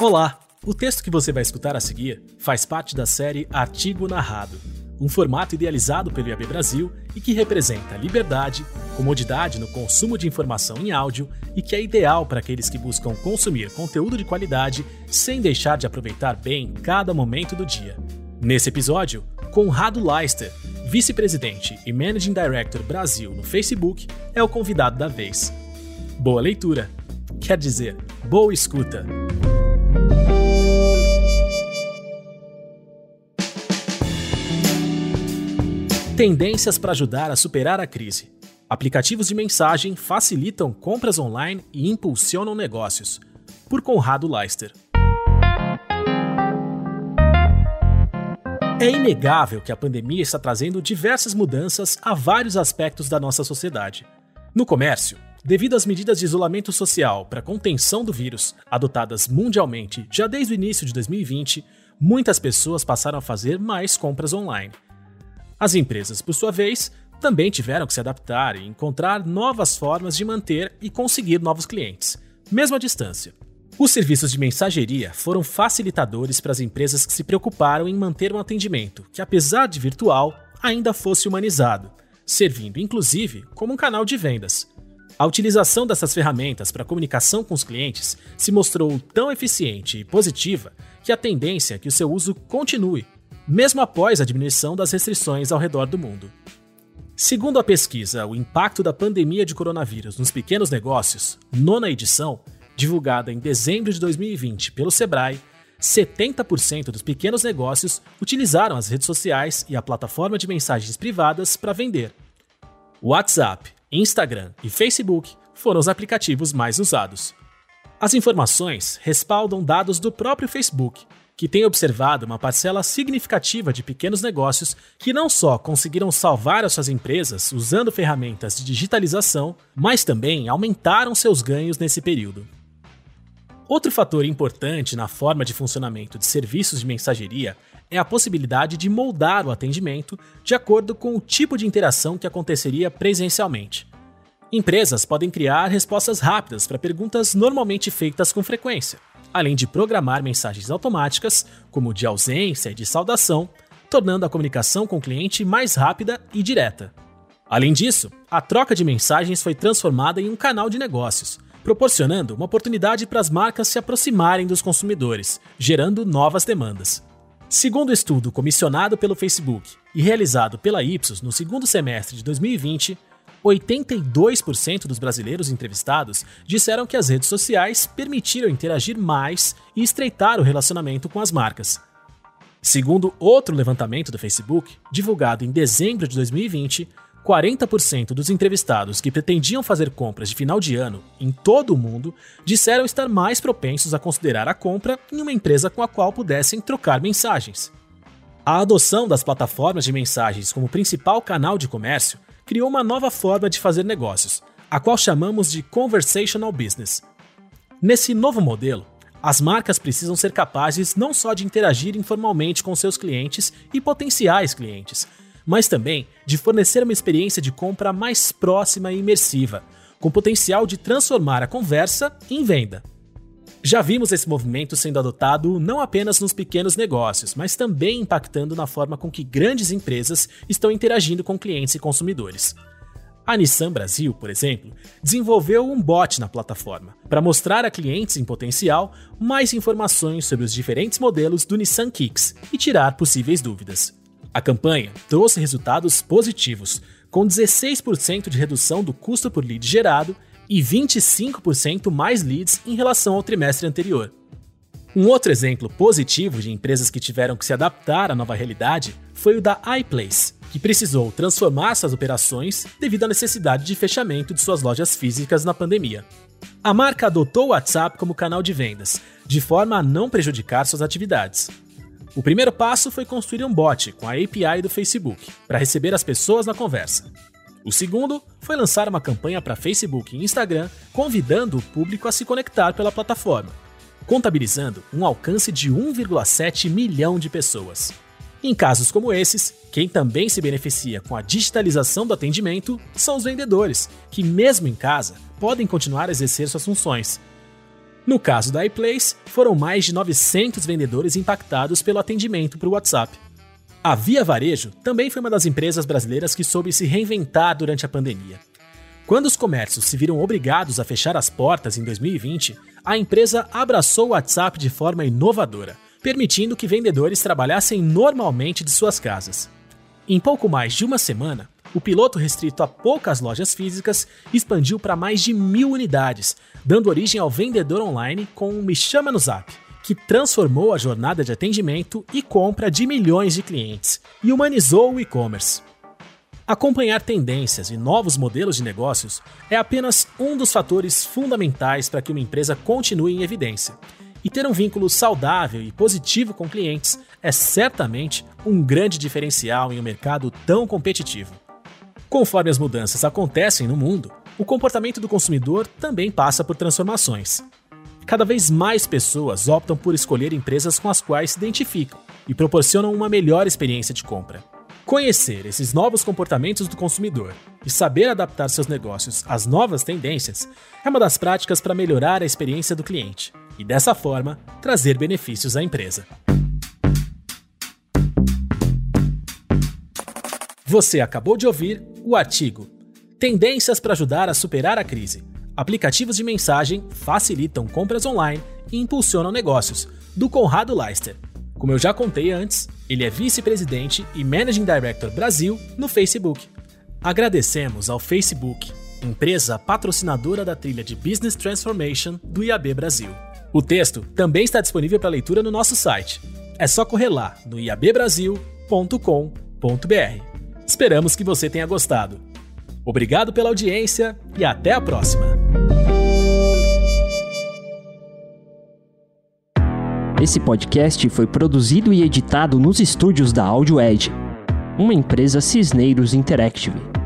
Olá! O texto que você vai escutar a seguir faz parte da série Artigo Narrado, um formato idealizado pelo IAB Brasil e que representa liberdade, comodidade no consumo de informação em áudio e que é ideal para aqueles que buscam consumir conteúdo de qualidade sem deixar de aproveitar bem cada momento do dia. Nesse episódio, Conrado Leister, vice-presidente e Managing Director Brasil no Facebook, é o convidado da vez. Boa leitura! Quer dizer, boa escuta! Tendências para ajudar a superar a crise. Aplicativos de mensagem facilitam compras online e impulsionam negócios. Por Conrado Leister. É inegável que a pandemia está trazendo diversas mudanças a vários aspectos da nossa sociedade. No comércio, devido às medidas de isolamento social para contenção do vírus adotadas mundialmente já desde o início de 2020, muitas pessoas passaram a fazer mais compras online. As empresas, por sua vez, também tiveram que se adaptar e encontrar novas formas de manter e conseguir novos clientes, mesmo à distância. Os serviços de mensageria foram facilitadores para as empresas que se preocuparam em manter um atendimento que, apesar de virtual, ainda fosse humanizado, servindo inclusive como um canal de vendas. A utilização dessas ferramentas para comunicação com os clientes se mostrou tão eficiente e positiva que a tendência é que o seu uso continue mesmo após a diminuição das restrições ao redor do mundo. Segundo a pesquisa O Impacto da Pandemia de Coronavírus nos Pequenos Negócios, nona edição, divulgada em dezembro de 2020 pelo Sebrae, 70% dos pequenos negócios utilizaram as redes sociais e a plataforma de mensagens privadas para vender. WhatsApp, Instagram e Facebook foram os aplicativos mais usados. As informações respaldam dados do próprio Facebook, que tem observado uma parcela significativa de pequenos negócios que não só conseguiram salvar as suas empresas usando ferramentas de digitalização, mas também aumentaram seus ganhos nesse período. Outro fator importante na forma de funcionamento de serviços de mensageria é a possibilidade de moldar o atendimento de acordo com o tipo de interação que aconteceria presencialmente. Empresas podem criar respostas rápidas para perguntas normalmente feitas com frequência além de programar mensagens automáticas, como de ausência e de saudação, tornando a comunicação com o cliente mais rápida e direta. Além disso, a troca de mensagens foi transformada em um canal de negócios, proporcionando uma oportunidade para as marcas se aproximarem dos consumidores, gerando novas demandas. Segundo o estudo comissionado pelo Facebook e realizado pela Ipsos no segundo semestre de 2020, 82% dos brasileiros entrevistados disseram que as redes sociais permitiram interagir mais e estreitar o relacionamento com as marcas. Segundo outro levantamento do Facebook, divulgado em dezembro de 2020, 40% dos entrevistados que pretendiam fazer compras de final de ano em todo o mundo disseram estar mais propensos a considerar a compra em uma empresa com a qual pudessem trocar mensagens. A adoção das plataformas de mensagens como principal canal de comércio criou uma nova forma de fazer negócios, a qual chamamos de Conversational Business. Nesse novo modelo, as marcas precisam ser capazes não só de interagir informalmente com seus clientes e potenciais clientes, mas também de fornecer uma experiência de compra mais próxima e imersiva, com potencial de transformar a conversa em venda. Já vimos esse movimento sendo adotado não apenas nos pequenos negócios, mas também impactando na forma com que grandes empresas estão interagindo com clientes e consumidores. A Nissan Brasil, por exemplo, desenvolveu um bot na plataforma para mostrar a clientes em potencial mais informações sobre os diferentes modelos do Nissan Kicks e tirar possíveis dúvidas. A campanha trouxe resultados positivos, com 16% de redução do custo por lead gerado e 25% mais leads em relação ao trimestre anterior. Um outro exemplo positivo de empresas que tiveram que se adaptar à nova realidade foi o da iPlace, que precisou transformar suas operações devido à necessidade de fechamento de suas lojas físicas na pandemia. A marca adotou o WhatsApp como canal de vendas, de forma a não prejudicar suas atividades. O primeiro passo foi construir um bot com a API do Facebook para receber as pessoas na conversa. O segundo foi lançar uma campanha para Facebook e Instagram convidando o público a se conectar pela plataforma, contabilizando um alcance de 1,7 milhão de pessoas. Em casos como esses, quem também se beneficia com a digitalização do atendimento são os vendedores, que, mesmo em casa, podem continuar a exercer suas funções. No caso da iPlace, foram mais de 900 vendedores impactados pelo atendimento por WhatsApp. A Via Varejo também foi uma das empresas brasileiras que soube se reinventar durante a pandemia. Quando os comércios se viram obrigados a fechar as portas em 2020, a empresa abraçou o WhatsApp de forma inovadora, permitindo que vendedores trabalhassem normalmente de suas casas. Em pouco mais de uma semana, o piloto restrito a poucas lojas físicas expandiu para mais de mil unidades, dando origem ao vendedor online com o Me Chama no Zap que transformou a jornada de atendimento e compra de milhões de clientes e humanizou o e-commerce. Acompanhar tendências e novos modelos de negócios é apenas um dos fatores fundamentais para que uma empresa continue em evidência. E ter um vínculo saudável e positivo com clientes é certamente um grande diferencial em um mercado tão competitivo. Conforme as mudanças acontecem no mundo, o comportamento do consumidor também passa por transformações. Cada vez mais pessoas optam por escolher empresas com as quais se identificam e proporcionam uma melhor experiência de compra. Conhecer esses novos comportamentos do consumidor e saber adaptar seus negócios às novas tendências é uma das práticas para melhorar a experiência do cliente e, dessa forma, trazer benefícios à empresa. Você acabou de ouvir o artigo Tendências para ajudar a superar a crise Aplicativos de mensagem facilitam compras online e impulsionam negócios, do Conrado Leister. Como eu já contei antes, ele é vice-presidente e Managing Director Brasil no Facebook. Agradecemos ao Facebook, empresa patrocinadora da trilha de Business Transformation do IAB Brasil. O texto também está disponível para leitura no nosso site. É só correr lá no iabbrasil.com.br. Esperamos que você tenha gostado. Obrigado pela audiência e até a próxima! Esse podcast foi produzido e editado nos estúdios da Audio Edge, uma empresa Cisneiros Interactive.